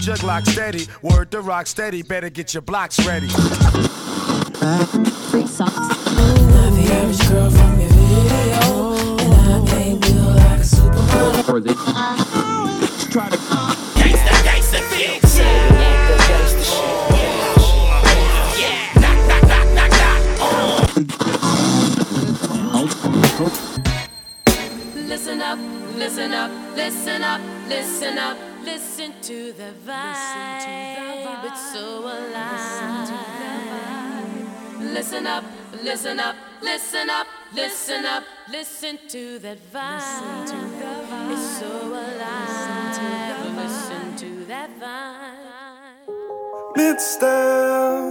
star, old jug lock steady. Word to rock steady, better get your blocks ready. Free socks. Not the average girl from your video, and I can't feel like a supermodel. try to Gangsta, gangsta, fix Listen up, listen up, listen up, listen up, listen to the vibe. It's so alive. Listen up, listen up, listen up, listen up, listen to that vibe. It's so alive. Listen to that vibe. Mid-step,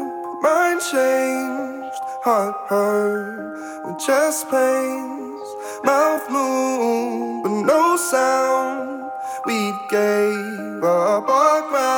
mind changed, heart hurt, chest pains, mouth moved, but no sound. We gave up our ground.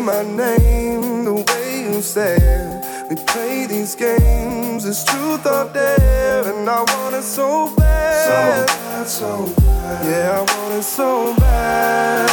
Say my name, the way you say it, we play these games, it's truth or dare, and I want it so bad, so bad, so bad. Yeah, I want it so bad.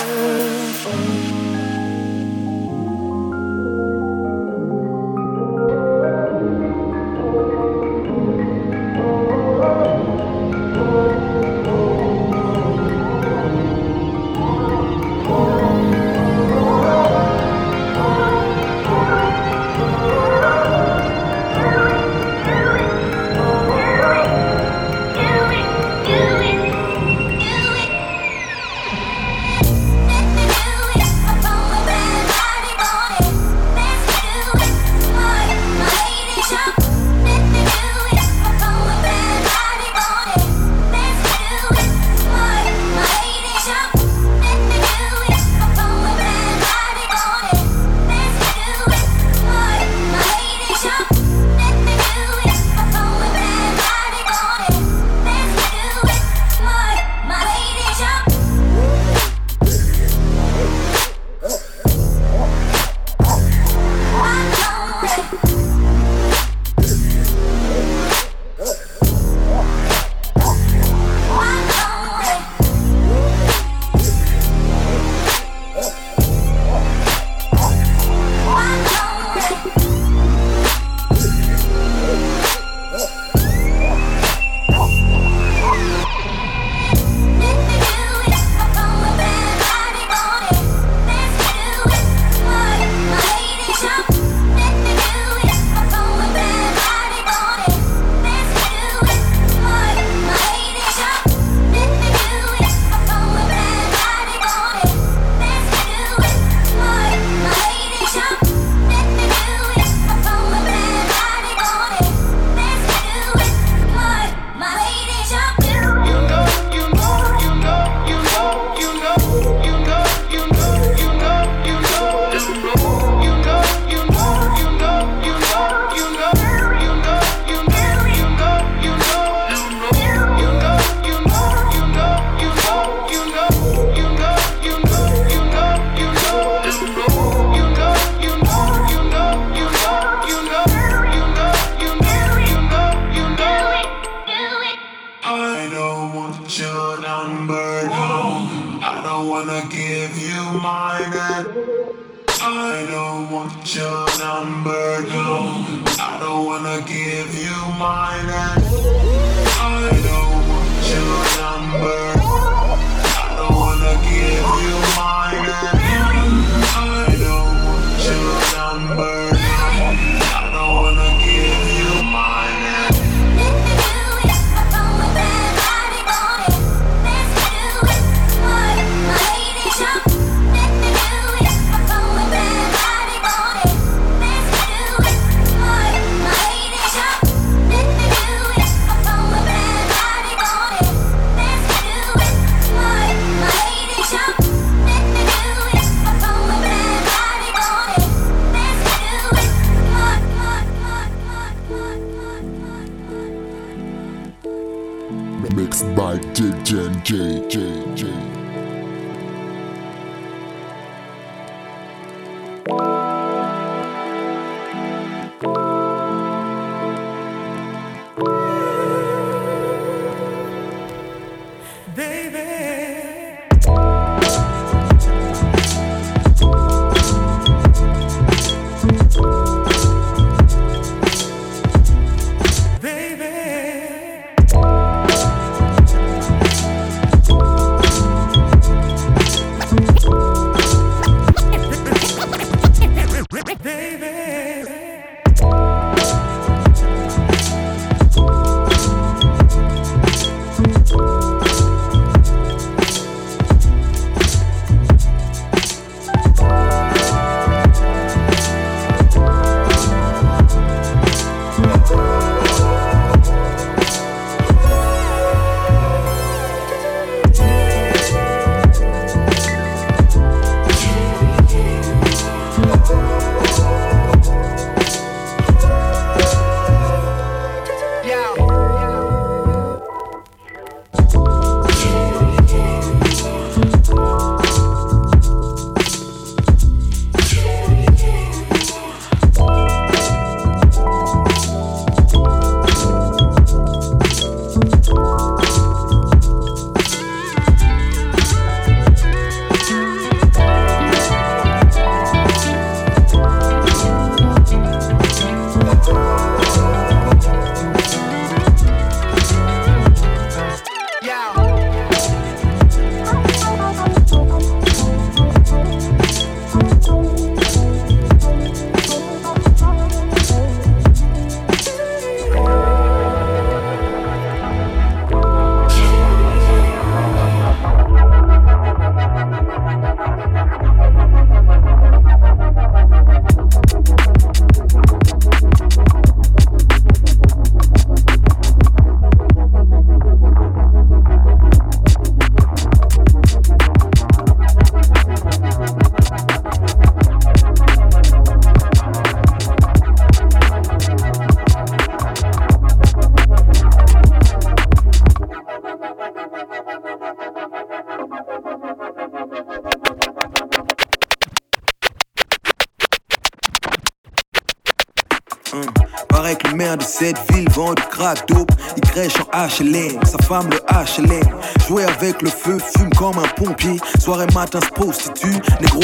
Femme le HLM. Jouer avec le feu, fume comme un pompier. Soirée matin se prostitue, négro.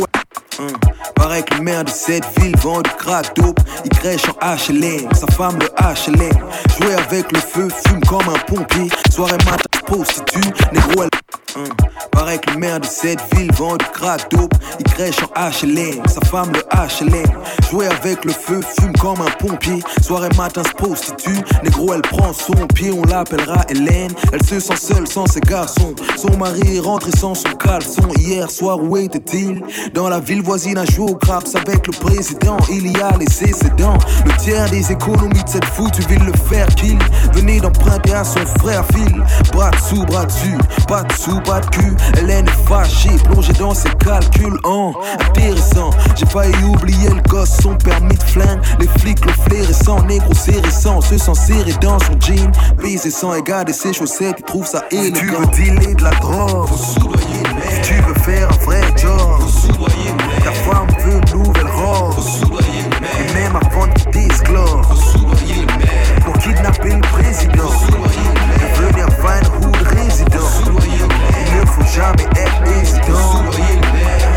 Hum. Paraît que le maire de cette ville vend du crack dope. Il crèche en HLM, sa femme le HLM. Jouer avec le feu, fume comme un pompier. Soirée matin se prostitue, négro. Elle... Hum. Paraît que le maire de cette ville vend du crack dope. Il crèche en HLM, sa femme le HLM. Jouer avec le feu, fume comme un pompier. Soirée matin se prostitue, négro elle prend son pied, on l'appellera Hélène. Elle se sent seule sans ses garçons. Son mari est rentré sans son caleçon. Hier soir, où était-il? Dans la ville voisine à jouer au craps avec le président. Il y a laissé ses dents. Le tiers des économies de cette foutue ville le faire qu'il venait d'emprunter à son frère Phil. Bras dessous, bras dessus, pas de sous, pas de cul. Hélène est fâchée, plongée dans ses calculs. Oh, intéressant, j'ai failli oublier le gosse, son permis de flingue. Les flics le flairissant, négro récent, se sent serré dans son jean. Baiser sans égard et ses chaussettes, il trouve ça élégant. Tu veux dealer de la drogue, tu veux faire un vrai job. Ta femme veut une nouvelle robe. Et même avant de t'esclore. Pour kidnapper le président. Devenir Van Hood résident jamais évident.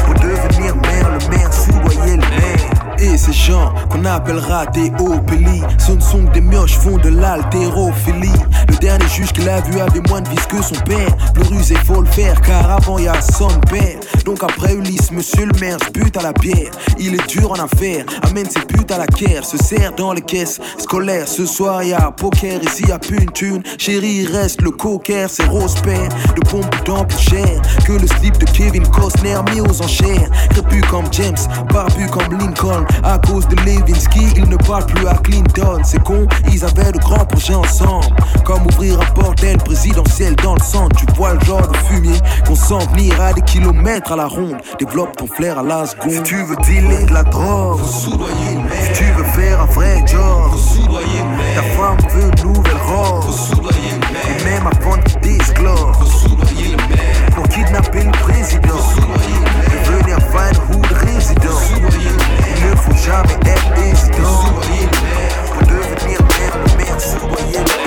Pour devenir maire, le maire soudoyait le maire. Et ces gens qu'on appellera des opélies, ce sont des mioches font de l'haltérophilie. Le dernier juge qu'il a vu avait moins de vis que son père. Plus rusé, faut le faire, car avant y a son père. Donc après Ulysse, monsieur le maire, bute à la bière. Il est dur en affaires, amène ses putes à la caire. Se sert dans les caisses scolaires. Ce soir y a poker, ici y a plus une thune. Chérie, reste le cocker, c'est rose père. De pompe dans plus cher que le slip de Kevin Costner mis aux enchères. Crépu comme James, barbu comme Lincoln. À cause de Levinsky, il ne parle plus à Clinton. C'est con, ils avaient de grands projets ensemble. Ouvrir un bordel présidentiel dans le centre. Tu vois le genre de fumier qu'on sent venir à des kilomètres à la ronde. Développe ton flair à la seconde. Si tu veux dealer de la drogue, si tu veux faire un vrai job, ta femme veut une nouvelle robe. Et même avant qu'il disclose, pour kidnapper le président, devenir fan hood résident. Il ne faut jamais être hésitant. Pour devenir mère, le soudoyer le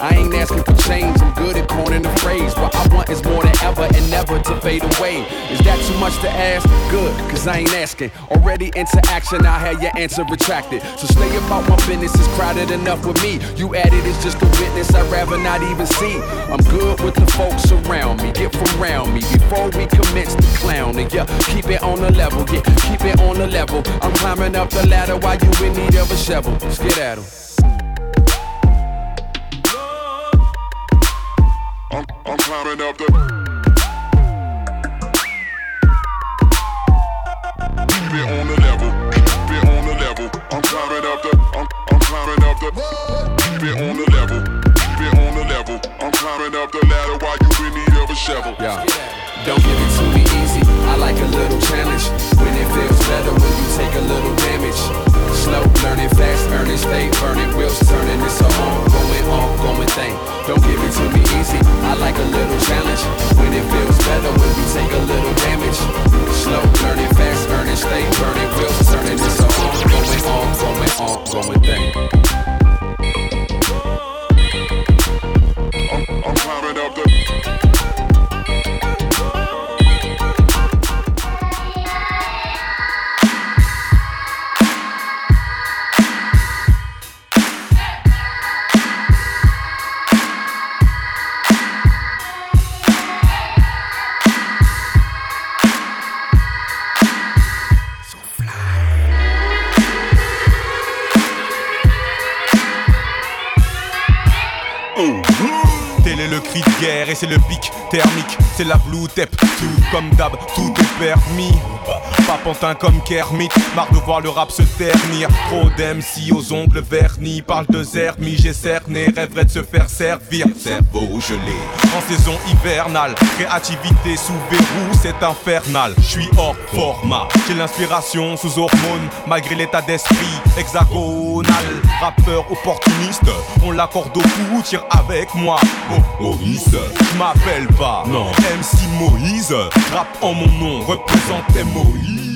I ain't asking for change, I'm good at coining the phrase. What I want is more than ever and never to fade away. Is that too much to ask? Good, cause I ain't asking. Already into action, I had your answer retracted. So stay about my business, it's crowded enough with me. You added is just a witness, I'd rather not even see. I'm good with the folks around me, get from around me before we commence the clowning. Yeah, keep it on the level, yeah, keep it on the level. I'm climbing up the ladder while you in need of a shovel. Let's get at 'em. Est permis. Pas pantin comme Kermit, marre de voir le rap se ternir. Trop d'MC aux ongles vernis, parle de zermi, j'ai cerné, rêverait de se faire servir. Cerveau gelé, en saison hivernale, créativité sous verrou, c'est infernal. Je suis hors format, j'ai l'inspiration sous hormones, malgré l'état d'esprit hexagonal. Rappeur opportuniste, on l'accorde au cou, tire avec moi. Oh, Maurice, je m'appelle pas, non, MC Moïse, rap en mon nom, représente Moïse.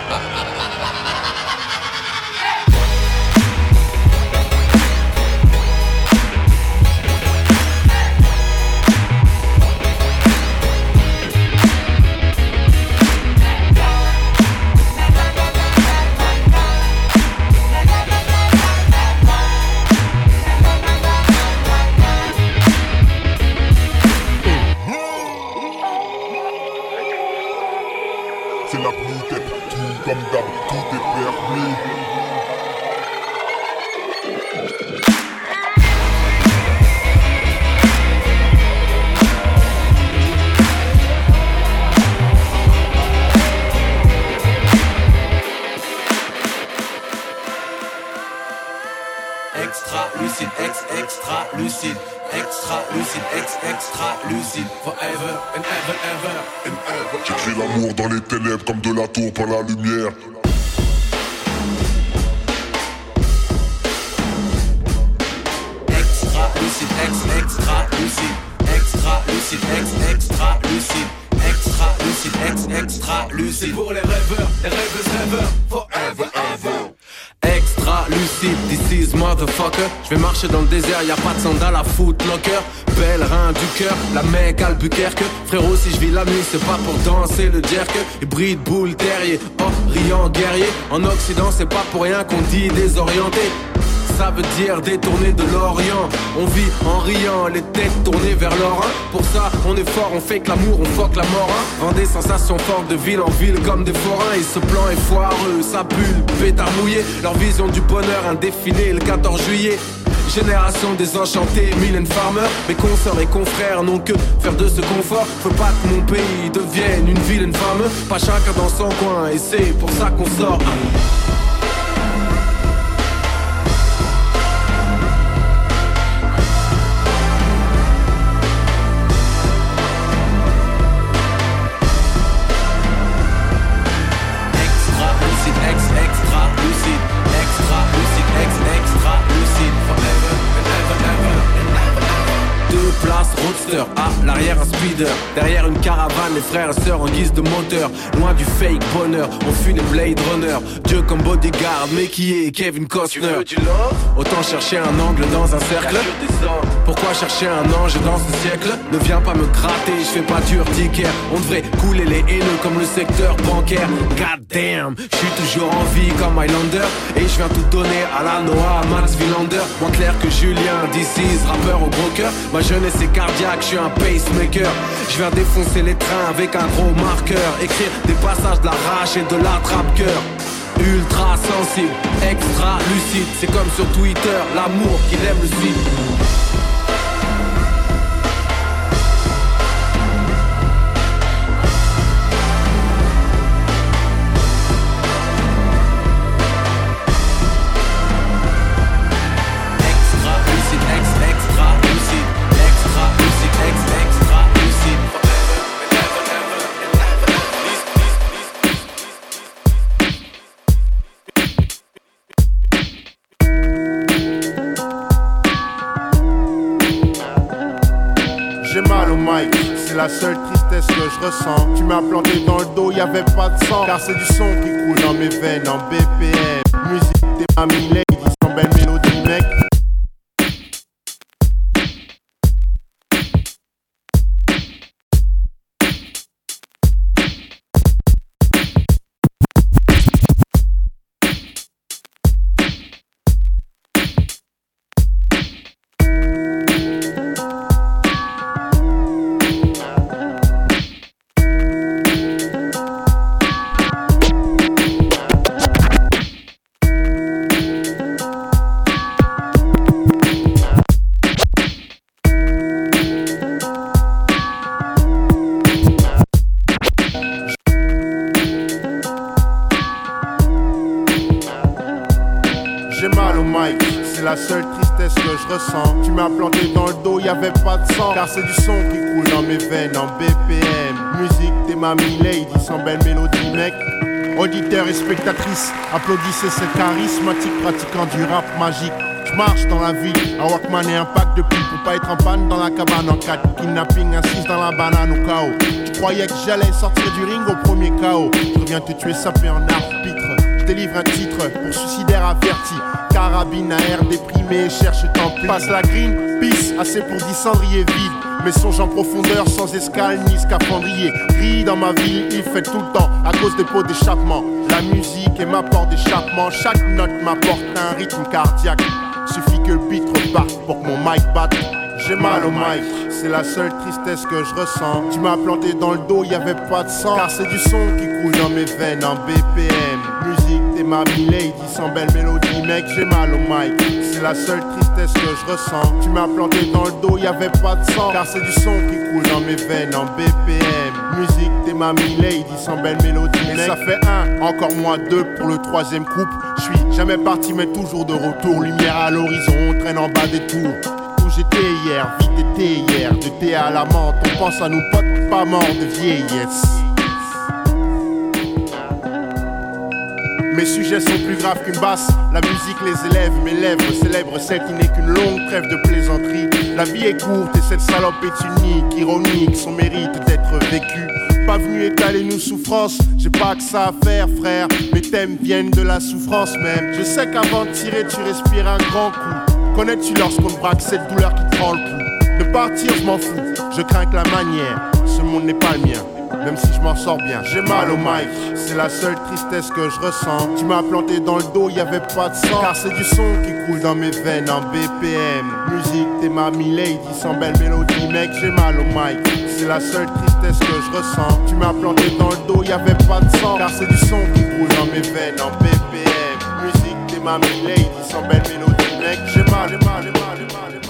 pour rien qu'on dit désorienté. Ça veut dire détourner de l'Orient. On vit en riant, les têtes tournées vers l'Orient. Pour ça, on est fort, on fait que l'amour, on fuck la mort. Hein. Des sensations fortes de ville en ville comme des forains. Et ce plan est foireux, ça pue, le pétard mouillé. Leur vision du bonheur, un défilé le 14 juillet. Génération désenchantée, Mylène Farmer Mes consoeurs et confrères n'ont que faire de ce confort Faut pas que mon pays devienne une vilaine femme Pas chacun dans son coin et c'est pour ça qu'on sort derrière une caravane, les frères et sœurs en guise de moteur, loin du fake bonheur, on fuit les Blade Runner, Dieu comme bodyguard, mais qui est Kevin Costner? Autant chercher un angle dans un cercle. Pourquoi chercher un ange dans ce siècle Ne viens pas me gratter, je fais pas d'urticaire. On devrait couler les haineux comme le secteur bancaire. God damn, je suis toujours en vie comme Highlander. Et je viens tout donner à la Noah, à Max Villander. Moins clair que Julien, DC's, rappeur au cœur. Ma jeunesse est cardiaque, je suis un pacemaker. Je viens défoncer les trains avec un gros marqueur. Écrire des passages de la rage et de la trappe-cœur. Ultra sensible, extra lucide, c'est comme sur Twitter, l'amour qu'il aime le suite. Je ressens. Tu m'as planté dans le dos, y avait pas de sang. Car c'est du son qui coule dans mes veines en BPM. Musique, t'es ma lady, applaudissez ce charismatique pratiquant du rap magique. Je marche dans la ville, un Walkman et un pack de pipes pour pas être en panne dans la cabane en 4 Kidnapping, assise dans la banane au chaos. Tu croyais que j'allais sortir du ring au premier chaos. Je reviens te tuer sapé en arbitre. Je délivre un titre pour suicidaire averti. Carabine à air déprimé, cherche tant pis. Passe la green, peace, assez pour 10 cendriers vides. Mes songes en profondeur, sans escale ni scaphandrier. Gris dans ma ville, il fait tout le temps à cause des pots d'échappement. La musique est ma porte d'échappement. Chaque note m'apporte un rythme cardiaque. Suffit que le beat reparte pour que mon mic batte. j'ai mal au mic. C'est la seule tristesse que je ressens. Tu m'as planté dans le dos, y avait pas de sang. Car c'est du son qui coule dans mes veines en BPM. Ma lady, sans belle mélodie, mec, j'ai mal au mic. C'est la seule tristesse que je ressens. Tu m'as planté dans le dos, y avait pas de sang. Car c'est du son qui coule dans mes veines en BPM. Musique, t'es ma lady, sans belle mélodie, Et ça fait un, encore moins deux pour le troisième couple. Je suis jamais parti, mais toujours de retour. Lumière à l'horizon, on traîne en bas des tours. Où j'étais hier, vite été hier, de thé à la menthe. On pense à nos potes pas morts de vieillesse. Mes sujets sont plus graves qu'une basse. La musique les élève, mes lèvres célèbrent celle qui n'est qu'une longue trêve de plaisanterie. La vie est courte et cette salope est unique, ironique, son mérite d'être vécu. Pas venu étaler nos souffrances, j'ai pas que ça à faire, frère. Mes thèmes viennent de la souffrance même. Je sais qu'avant de tirer, tu respires un grand coup. Connais-tu lorsqu'on braque cette douleur qui te prend le pouls De partir, je m'en fous, je crains que la manière. Ce monde n'est pas le mien même si je m'en sors bien. J'ai mal au mic, c'est la seule tristesse que je ressens. Tu m'as planté dans le dos, y avait pas de sang. Car c'est du son qui coule dans mes veines en BPM. Musique, t'es ma lady, sans belle mélodie, mec, j'ai mal au mic. C'est la seule tristesse que je ressens. Tu m'as planté dans le dos, y avait pas de sang. Car c'est du son qui coule dans mes veines en BPM. Musique, t'es ma lady, sans belle mélodie, mec, j'ai mal, j'ai mal, j'ai mal, j'ai mal.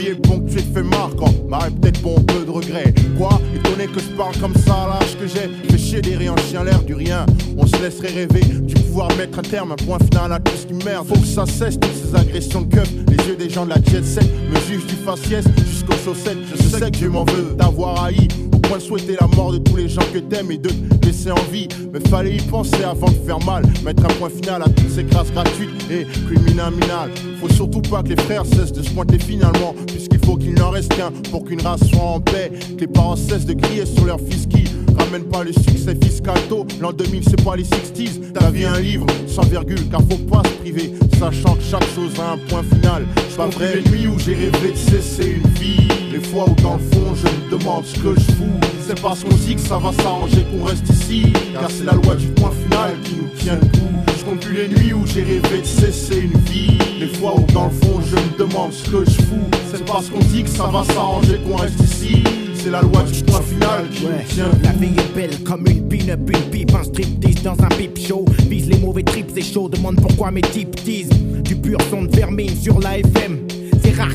Vie est ponctuée de faits marquants, m'arrête peut-être pour un peu de regret. Quoi? Étonné que je parle comme ça l'âge que j'ai Fait chier des en chien l'air du rien. On se laisserait rêver du pouvoir mettre un terme, un point final à tout ce qui merde. Faut que ça cesse toutes ces agressions de. Les yeux des gens de la jet set me jugent du faciès jusqu'aux chaussettes. Je sais que Dieu m'en veut d'avoir haï point de souhaiter la mort de tous les gens que t'aimes et de te laisser en vie. Mais fallait y penser avant de faire mal. Mettre un point final à toutes ces grâces gratuites et criminales. Faut surtout pas que les frères cessent de se pointer finalement. Puisqu'il faut qu'il n'en reste qu'un pour qu'une race soit en paix. Que les parents cessent de crier sur leur fils qui ramène pas le succès fiscal tôt. L'an 2000, c'est pas les 60s. Ta vie, un livre sans virgule, car faut pas se priver. Sachant que chaque chose a un point final. C'est pas vrai, les nuits où j'ai rêvé de cesser une vie. Les fois où dans le fond, je me demande ce que je fous. C'est parce qu'on dit que ça va s'arranger qu'on reste ici. Car c'est la loi du point final qui nous tient le coup. Je compte plus les nuits où j'ai rêvé de cesser une vie. Les fois où dans le fond, je me demande ce que je fous. C'est parce qu'on dit que ça va s'arranger qu'on reste ici. C'est la loi du point final qui nous tient le La vie est belle comme une pin-up, une pipe, un striptease dans un pipe show. Vise les mauvais trips, c'est chaud, demande pourquoi mes types teasent. Du pur son de vermine sur la FM.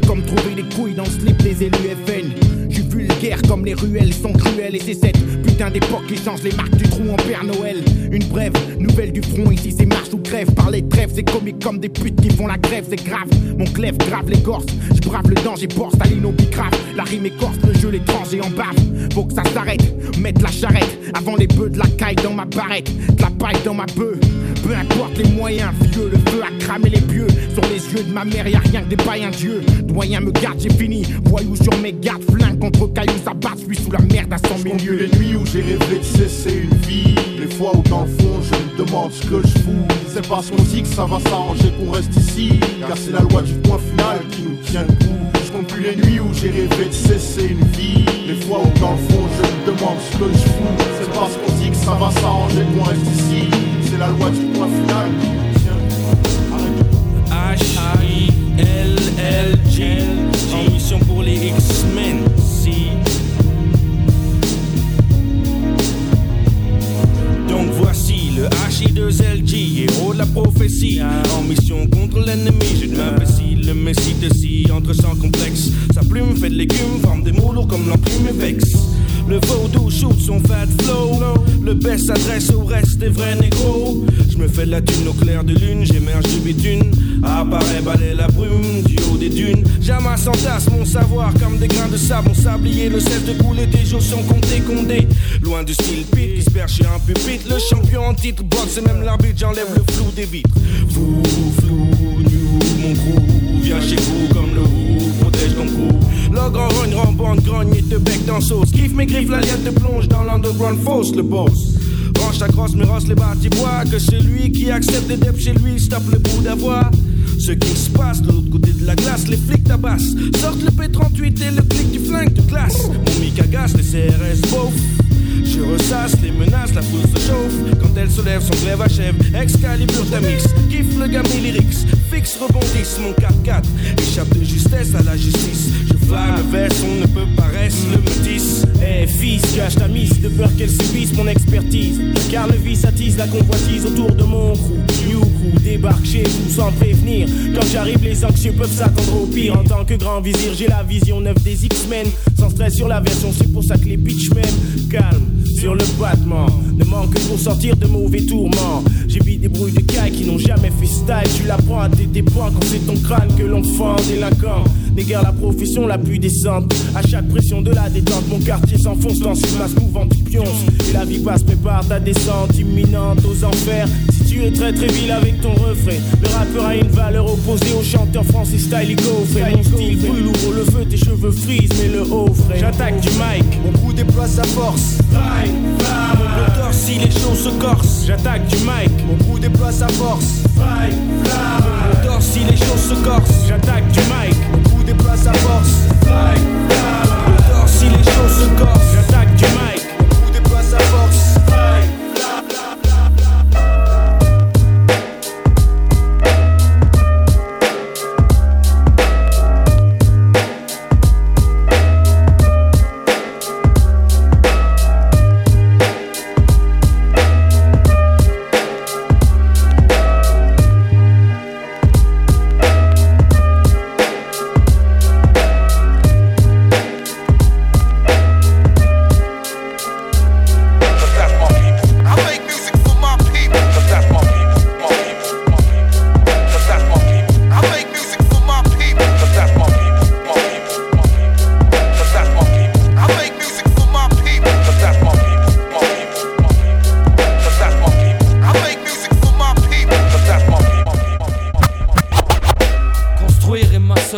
Comme trouver les couilles dans le slip des élus FN. Je suis vulgaire comme les ruelles sont cruelles et c'est cette putain d'époque qui change les marques du trou en Père Noël. Une brève nouvelle du front ici c'est marche ou crève. Par les trêves c'est comique comme des putes qui font la grève c'est grave. Mon clève grave l'écorce, je brave le danger, bord Staline au bicrave. La rime écorce le jeu l'étranger en bave. Faut que ça s'arrête, mettre la charrette avant les bœufs de la caille dans ma barrette, de la paille dans ma bœuf. Peu importe les moyens, vieux, le feu a cramé les pieux. Sur les yeux de ma mère, y a rien que des païens dieux. Doyen me garde, j'ai fini. Voyou sur mes gardes, flingue contre cailloux, ça bat, suis sous la merde à 100 000 Compte lieues. les nuits où j'ai rêvé de cesser une vie. Les fois où dans le fond je me demande ce que je fous. C'est parce qu'on dit que ça va s'arranger qu'on reste ici. Car c'est la loi du point final qui nous tient le coup. Je compte plus les nuits où j'ai rêvé de cesser une vie. Les fois où dans le fond je me demande ce que je fous. C'est parce qu'on dit que ça va s'arranger qu'on reste ici. C'est la loi du point final. H-I-L-L-G En mission pour les X-Men Si. Donc voici le H-I-2-L-G Héros de la prophétie. En mission contre l'ennemi Je m'imbécile, le messie de si Entre sans complexe Sa plume fait de légumes Forme des mots lourds comme l'enclume et vexe le vaudou shoot son fat flow Le best s'adresse au reste des vrais négros Je me fais la thune au clair de lune, j'émerge du bitume. Apparaît, balai la brume du haut des dunes. J'amasse entasse mon savoir comme des grains de sable. Mon sablier le cesse de couler, des jours sont comptés, condés. Loin du style pit qui se chez un pupitre. Le champion en titre boxe et même l'arbitre, j'enlève le flou des vitres. Fou, flou, new, mon crew. Viens chez vous comme le roux, protège ton cou. L'ogre rogne, rembande, grogne et te bec dans sauce. Kiffe mes griffes, la liette te plonge dans l'underground fausse, le boss. Range ta crosse, mais rosse les bâtis bois. Que celui qui accepte des depths chez lui stoppe le bout d'avoir. Ce qui se passe de l'autre côté de la glace, les flics tabassent. Sortent le P38 et le clic du flingue de classe. Mon mic agace, les CRS beauf. Je ressasse les menaces, la foule se chauffe. Quand elle se lève, son glaive achève. Excalibur Tamix, kiffe le gamin lyrics. Fixe, rebondisse, mon 4-4. Échappe de justesse à la justice. Je flamme le veste, on ne peut pas le métis. Eh fils, cache ta mise de peur qu'elle subisse mon expertise. Car le vice attise la convoitise autour de mon crew. New crew débarque chez vous sans prévenir. Quand j'arrive, les anxieux peuvent s'attendre au pire. En tant que grand vizir, j'ai la vision neuve des X-Men. Sans stress sur la version, c'est pour ça que les bitch Calme sur le battement. Ne manque pour sortir de mauvais tourments. J'ai vu des bruits de cailles qui n'ont jamais fait style. Tu l'apprends à tes points quand c'est ton crâne que l'on fend délinquant. Négare la profession la plus décente. À chaque pression de la détente, mon quartier s'enfonce dans une masse mouvante qui pionce. Et la vie passe, prépare ta descente imminente aux enfers. Si tu es très très vil avec ton refrain, le rappeur a une valeur opposée au chanteur français style et Mon style brûle, ouvre le feu, tes cheveux frisent, mais le haut frais. J'attaque du mic, Mon coup déploie sa force. Mon bloteur si les choses se corsent. J'attaque du mic, Mon coup déploie sa force. Mon bloteur si les choses se corsent. j'attaque du mic, déploie sa force. Mon bloteur si les choses se corsent. j'attaque du mic.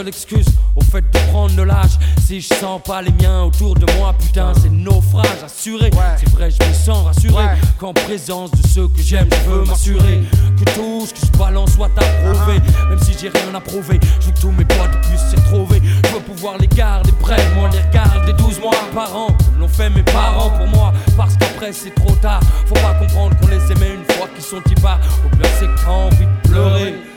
Excuse au fait de prendre de l'âge. Si je sens pas les miens autour de moi, putain, c'est naufrage assuré. C'est vrai, je me sens rassuré qu'en présence de ceux que j'aime, je veux m'assurer que tout ce que je balance soit approuvé. Même si j'ai rien à prouver, je veux que tous mes potes puissent s'y retrouver. Je veux pouvoir les garder près, moi les regarder 12 mois par an, comme l'ont fait mes parents pour moi. Parce qu'après c'est trop tard, faut pas comprendre qu'on les aimait une fois qu'ils sont ipars. Au pire, c'est que t'as envie de pleurer.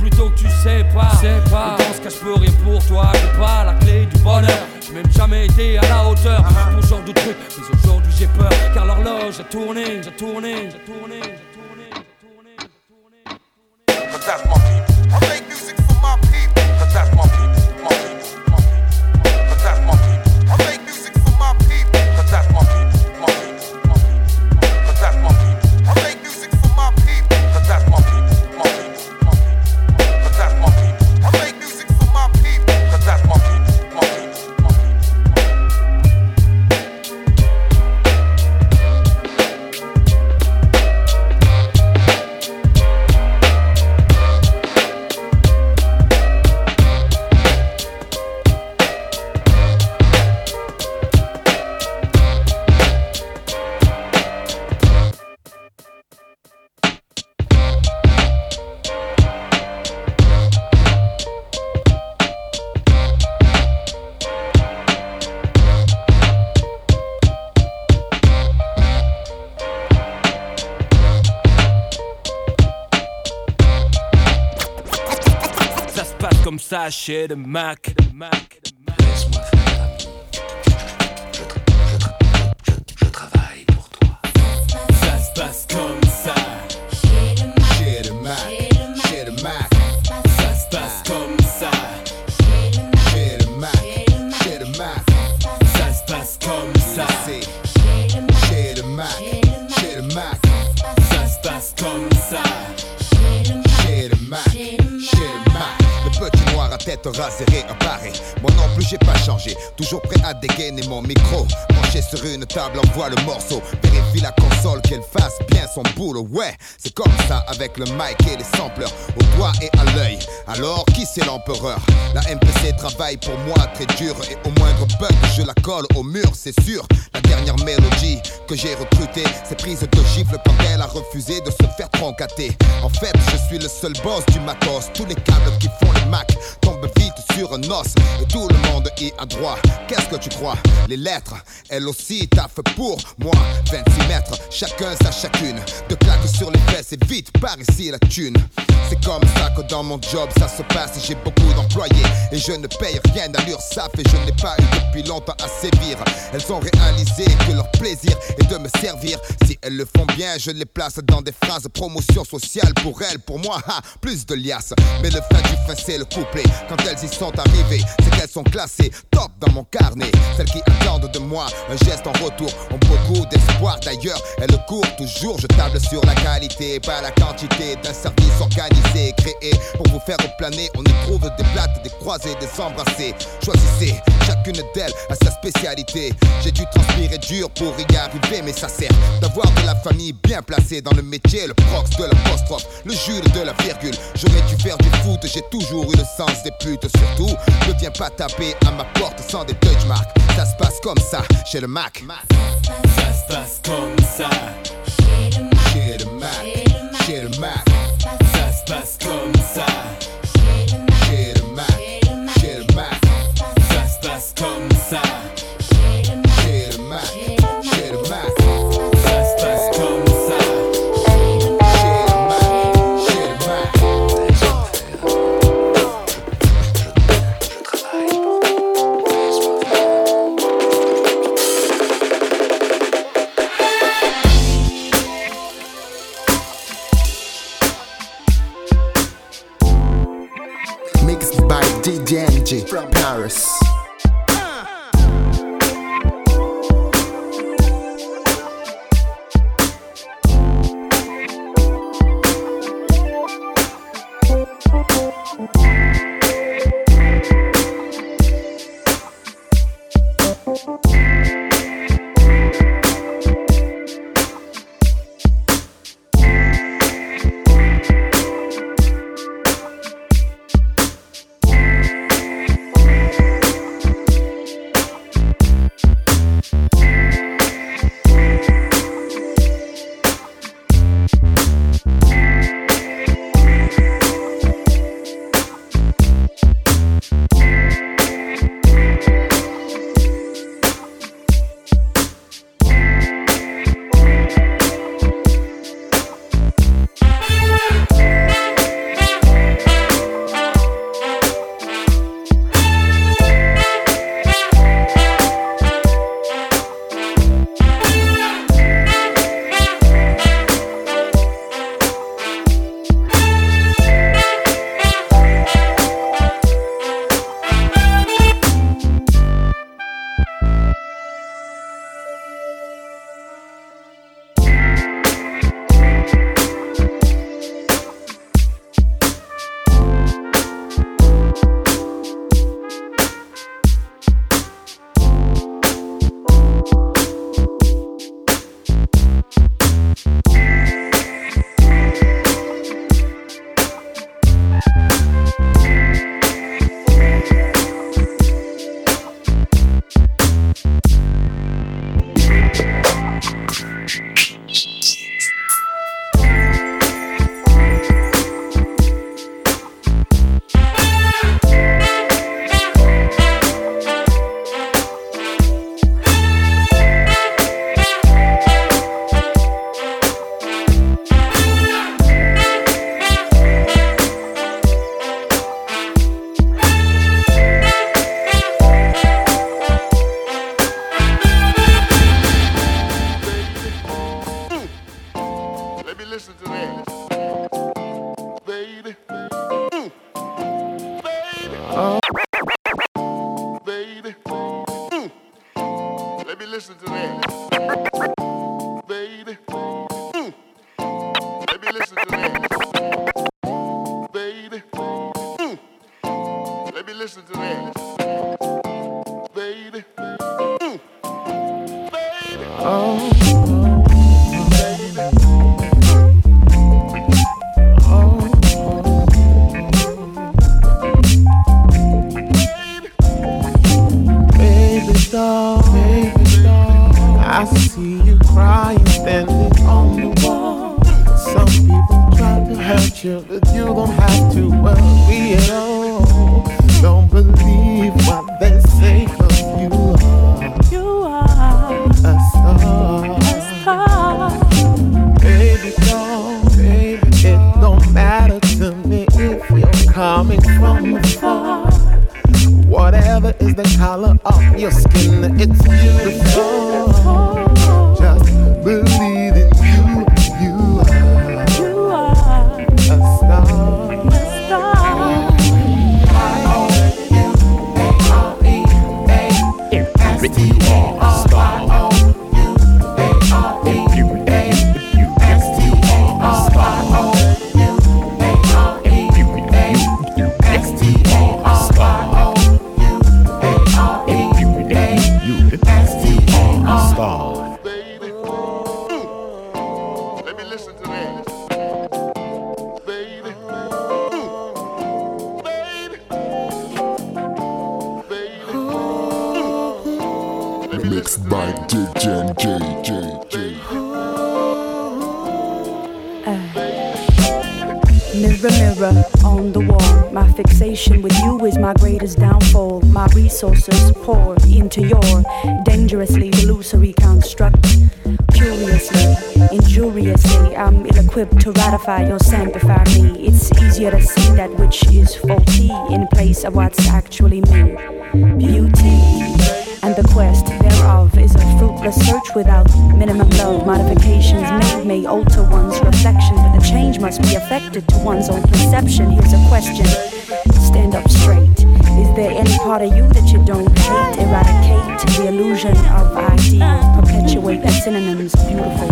Plutôt que tu sais pas, sais pas. Dans ce cas, je peux rien pour toi, j'ai pas la clé du bonheur. J'ai même jamais été à la hauteur pour ce genre de truc. Mais aujourd'hui j'ai peur, car l'horloge a tourné, j'ai tourné, j'ai tourné, j'ai tourné, j'ai tourné, j'ai tourné. Cause that's my people. I make music for my people. Comme ça chez le Mac. Mac. Quête rasée réapparait. Moi non plus, j'ai pas changé. Toujours prêt à dégainer mon micro. Branché sur une table, envoie le morceau. Vérifie la console qu'elle fasse bien son boulot. Ouais, c'est comme ça avec le mic et les sampleurs. Au doigt et à l'œil. Alors, qui c'est l'empereur? La MPC travaille pour moi très dur. Et au moindre bug, je la colle au mur, c'est sûr. La dernière mélodie que j'ai recrutée, c'est prise de gifle quand elle a refusé de se faire troncater. En fait, je suis le seul boss du matos. Tous les câbles qui font les Mac tombent vite sur un os. Et tout le monde y a droit. Qu'est-ce que tu crois? Les lettres, elles aussi taffent pour moi. 26 mètres, chacun sa chacune. De claques sur les fesses et vite par ici la thune. C'est comme ça que dans mon job ça se passe. J'ai beaucoup d'employés et je ne paye rien à l'URSSAF et je n'ai pas eu depuis longtemps à sévir. Elles ont réalisé que leur plaisir est de me servir. Si elles le font bien, je les place dans des phrases promotion sociale pour elles, pour moi, plus de liasses. Mais le fin du fin, c'est le couplet. Quand elles y sont arrivées, c'est qu'elles sont classées top dans mon carnet. Celles qui attendent de moi un geste en retour ont beaucoup d'espoir. D'ailleurs, elles courent toujours. Je table sur la qualité, pas la quantité d'un service organisé, créé pour vous faire planer. On y trouve des plates, des croisés, des embrassés. Choisissez, chacune d'elles a sa spécialité. J'ai dû transpirer dur pour y arriver, mais ça sert d'avoir de la famille bien placée dans le métier, le prox de l'apostrophe, le Jules de la virgule. J'aurais dû faire du foot, j'ai toujours eu le sens des putes. Surtout, ne viens pas taper à ma porte sans des touch marks. Ça se passe comme ça chez le Mac. Se passe from Mirror, mirror on the wall. My fixation with you is my greatest downfall. My resources pour into your dangerously illusory construct. Curiously, injuriously, I'm ill equipped to ratify your sanctify me. It's easier to see that which is faulty in place of what's actually me. Beauty and the quest thereof is a fruitless search without minimum love. Modifications made may alter one's reflection, but the change must be affected to one's own perception. Here's a question stand up straight. Is there any part of you that you don't hate? Eradicate the illusion of ideal, perpetuate the synonyms, beautiful.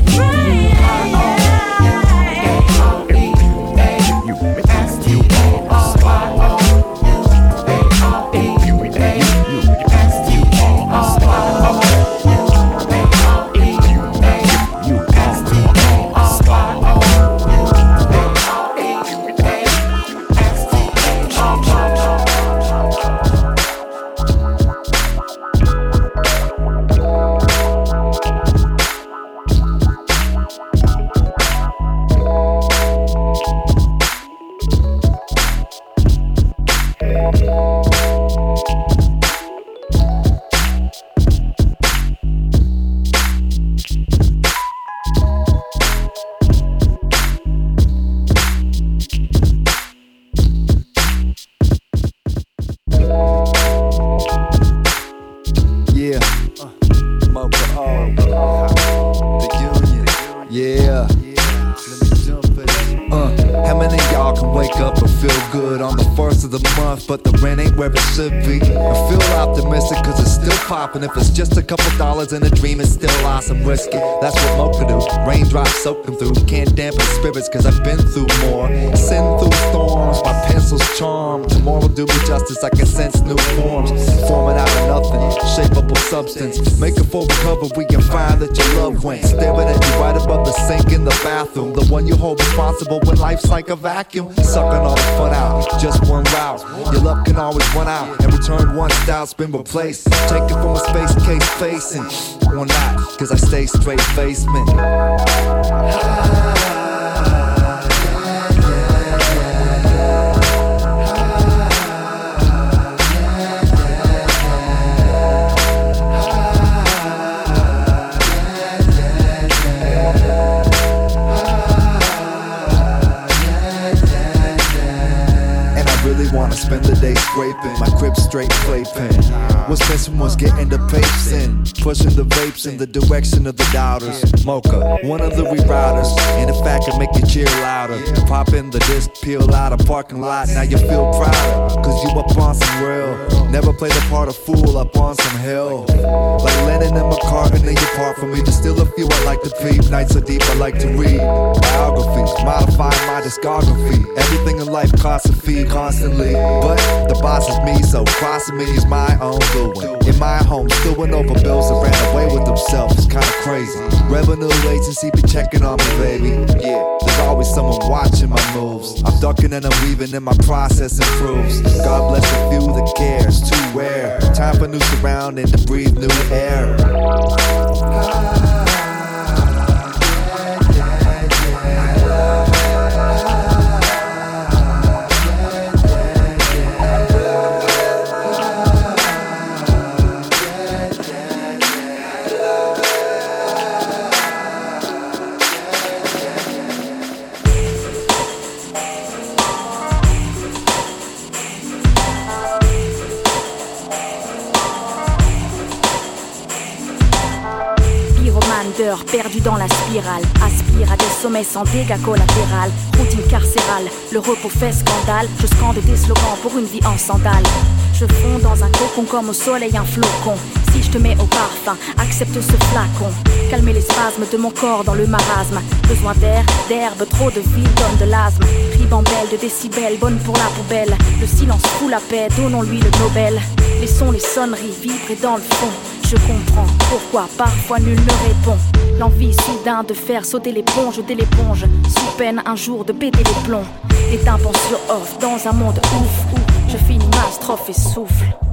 Good on the first of the month, but the rent ain't where it should be? I feel optimistic cause it's still popping. If it's just a couple dollars in a dream, it's still awesome. Risk it. That's what Mocha do. Raindrops soaking through. Can't dampen spirits cause I've been through more. Sin through storms, my pencil's charmed. Tomorrow will do me justice, I can sense new forms. Forming out of nothing, shape up shapeable substance. Make a full recovery we can find that your love went. Staring at you right above the sink in the bathroom. The one you hold responsible when life's like a vacuum. Sucking all the fun out, just one route. Your love can always run out and return one style's been replaced. Take it from a space case facing. Or not, cause I stay straight basement. Spend the day my crib straight playpen. What's missing was getting the papes in, pushing the vapes in the direction of the doubters. Mocha, one of the rerouters, and if I can make you cheer louder, pop in the disc, peel out a parking lot. Now you feel proud, cause you up on some real. Never play the part of fool up on some hill. Like Lennon and McCartney, you part from me. There's still a few I like to peep. Nights so deep, I like to read biographies, modify my discography. Everything in life costs a fee, constantly. But the boss is me, so crossing me is my own doing. In my home, stewing over bills that ran away with themselves. It's kinda crazy. Revenue agency be checking on me, baby. Yeah, there's always someone watching my moves. I'm ducking and I'm weaving, and my process improves. God bless the few that cares. Too rare. Time for new surrounding to breathe new air. Dans la spirale. Aspire à des sommets sans dégâts collatéral Routine carcérale, le repos fait scandale. Je scande des slogans pour une vie en sandales. Je fonds dans un cocon comme au soleil un flocon. Si je te mets au parfum, accepte ce flacon. Calmer les spasmes de mon corps dans le marasme. Besoin d'air, d'herbe, trop de ville donne de l'asthme. Ribambelle de décibels, bonne pour la poubelle. Le silence fout la paix, donnons-lui le Nobel. Laissons les sonneries vibrer dans le fond. Je comprends pourquoi parfois nul ne répond. L'envie soudain de faire sauter l'éponge dès l'éponge, sous peine un jour de péter les plombs. Les tympans sur off dans un monde ouf où je finis ma strophe et souffle.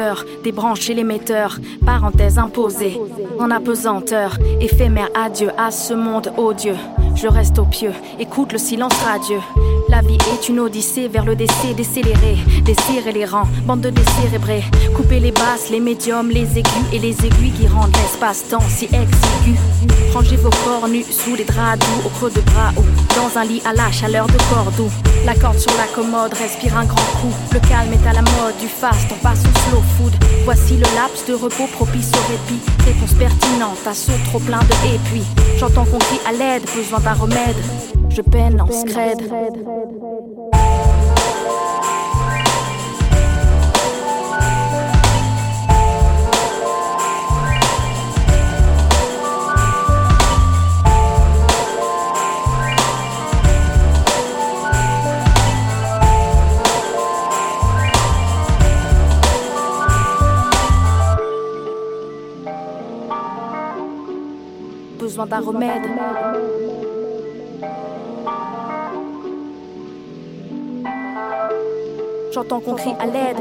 Le moteur, débrancher l'émetteur, parenthèse imposée, en apesanteur, éphémère adieu à ce monde odieux. Je reste au pieu, écoute le silence radieux. La vie est une odyssée vers le décès décéléré, desserrer les rangs, bande de décérébrés. Couper les basses, les médiums, les aigus et les aiguilles qui rendent l'espace-temps si exigu. Rangez vos corps nus sous les draps doux, au creux de bras ou dans un lit à la chaleur de corps doux. La corde sur la commode, respire un grand coup. Le calme est à la mode du fast, on passe au slow food. Voici le laps de repos propice au répit. Réponse pertinente ce trop plein de et. J'entends qu'on crie à l'aide, besoin d'un remède. Je peine en scred. Besoin d'un remède. J'entends qu'on crie à l'aide.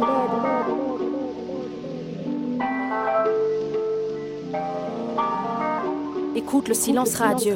Écoute le silence radieux.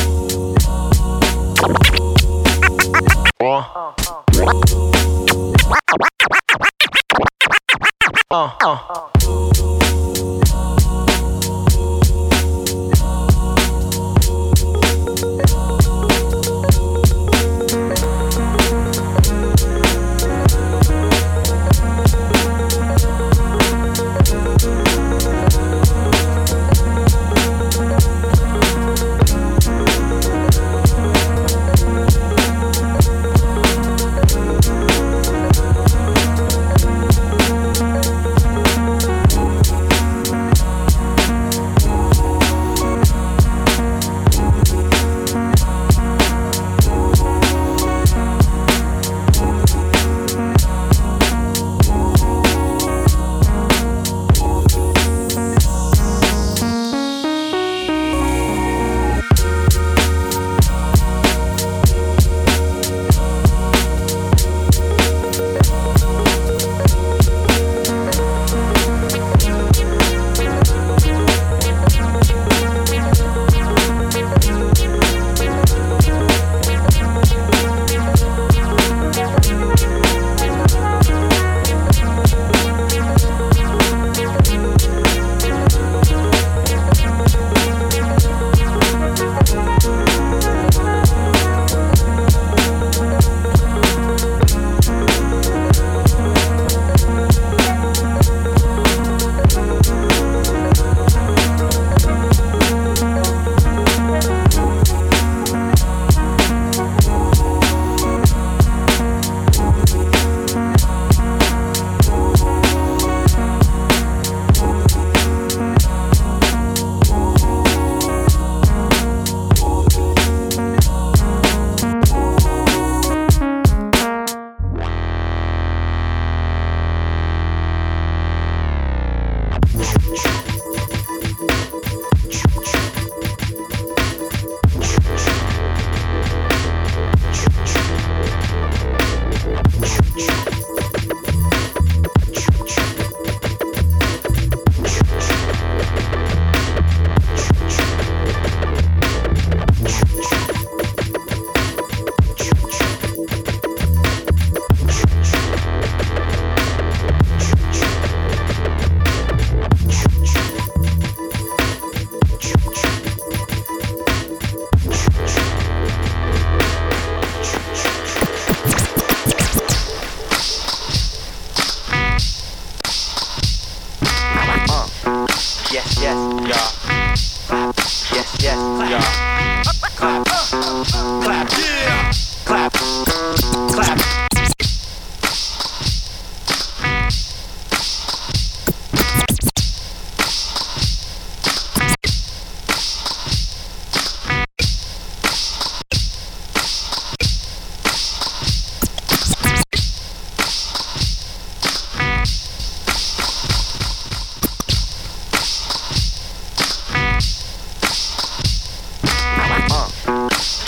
Uh. Uh. Uh.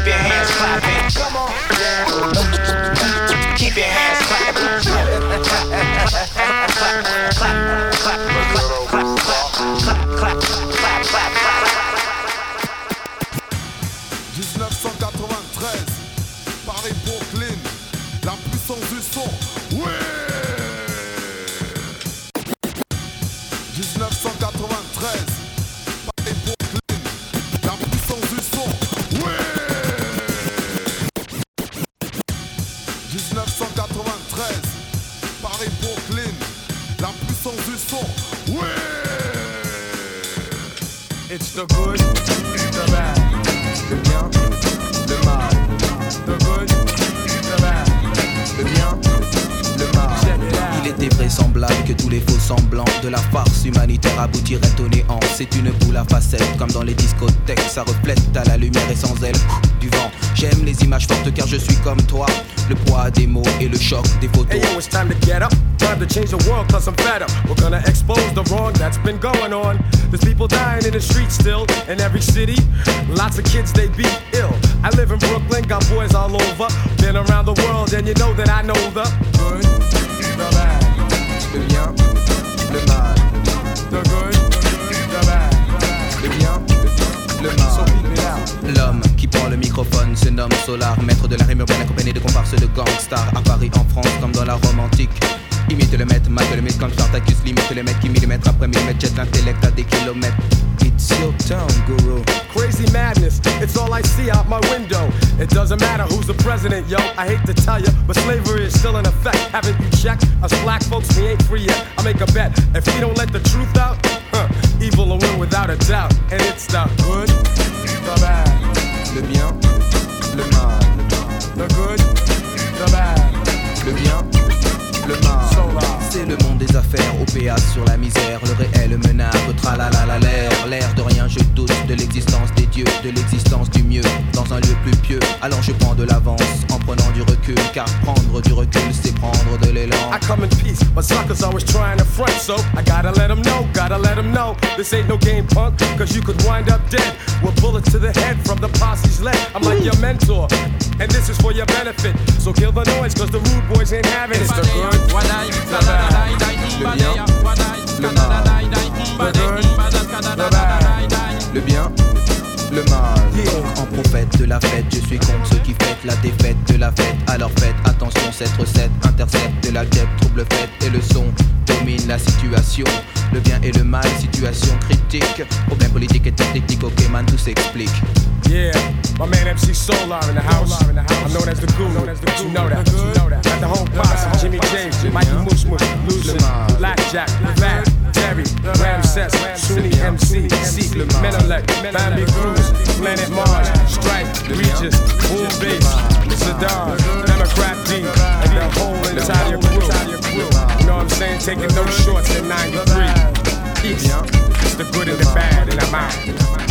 Keep your hands clapping. Come on. The good, the bad, le bien, le mal. The good, the bad, le bien, le mal. Il était vraisemblable que tous les faux semblants de la farce humanitaire aboutiraient au néant. C'est une boule à facettes, comme dans les discothèques. Ça reflète à la lumière et sans elle du vent. J'aime les images fortes car je suis comme toi. Le poids des mots et le choc des photos. Hey yo, it's time to get up. Time to change the world cause I'm fed. We're gonna expose the wrong that's been going on. There's people dying in the streets still in every city. Lots of kids they be ill. I live in Brooklyn, got boys all over. Been around the world and you know that I know the good, the bad, le bien, le mal. The good, the bad, le bien, le mal. So keep it out. L'homme qui prend le microphone se nomme Solar, maître de la rime urbaine accompagné de comparses de gangsters à Paris, en France, comme dans la Rome antique. Imite le maître, mate le mythe comme Spartacus, limite le maître qui millimètre après millimètre jette l'intellect à des kilomètres. It's your town, guru. Crazy madness, it's all I see out my window. It doesn't matter who's the president, yo. I hate to tell you, but slavery is still in effect. Haven't you checked? Us black folks, we ain't free yet. I make a bet. If we don't let the truth out, huh, evil will win without a doubt. And it's the good, the bad, le bien, le mal. The good, the bad, Le bien, le mal. C'est le monde des affaires, OPA sur la misère, le réel menace, tralala la l'air, l'air de rien, je doute de l'existence des dieux, de l'existence du mieux, dans un lieu plus pieux. Alors je prends de l'avance en prenant du recul, car prendre du recul, c'est prendre de l'élan. I come in peace, but suckers always trying to front, so I gotta let them know, gotta let them know. This ain't no game, punk, cause you could wind up dead with bullets to the head from the posse's leg. I'm like your mentor, and this is for your benefit. So kill the noise, cause the rude boys ain't having it. It's the le bien, le mal. Le bien, le mal. En prophète de la fête, je suis contre ceux qui fêtent la défaite de la fête. Alors faites attention, cette recette intercepte de la dette, trouble fête et le son domine la situation. Le bien et le mal, situation critique. Problème politique et technique, ok man, tout s'explique. Yeah, my man MC Solar in the house. I'm known as the guru, but you know that. Got the whole posse, Jimmy James, Mikey Mush Mush, Lucy, Blackjack, Fat, Terry, Ramses, Sunni MC, Seek, Menelec, Bambi Cruz, Planet Mars, Strike, Regis, Boom Bass, Sadar, Democrat D, and the whole entire crew. You know what I'm saying? Taking no shorts at 93. Peace. It's the good and the bad, and I'm out.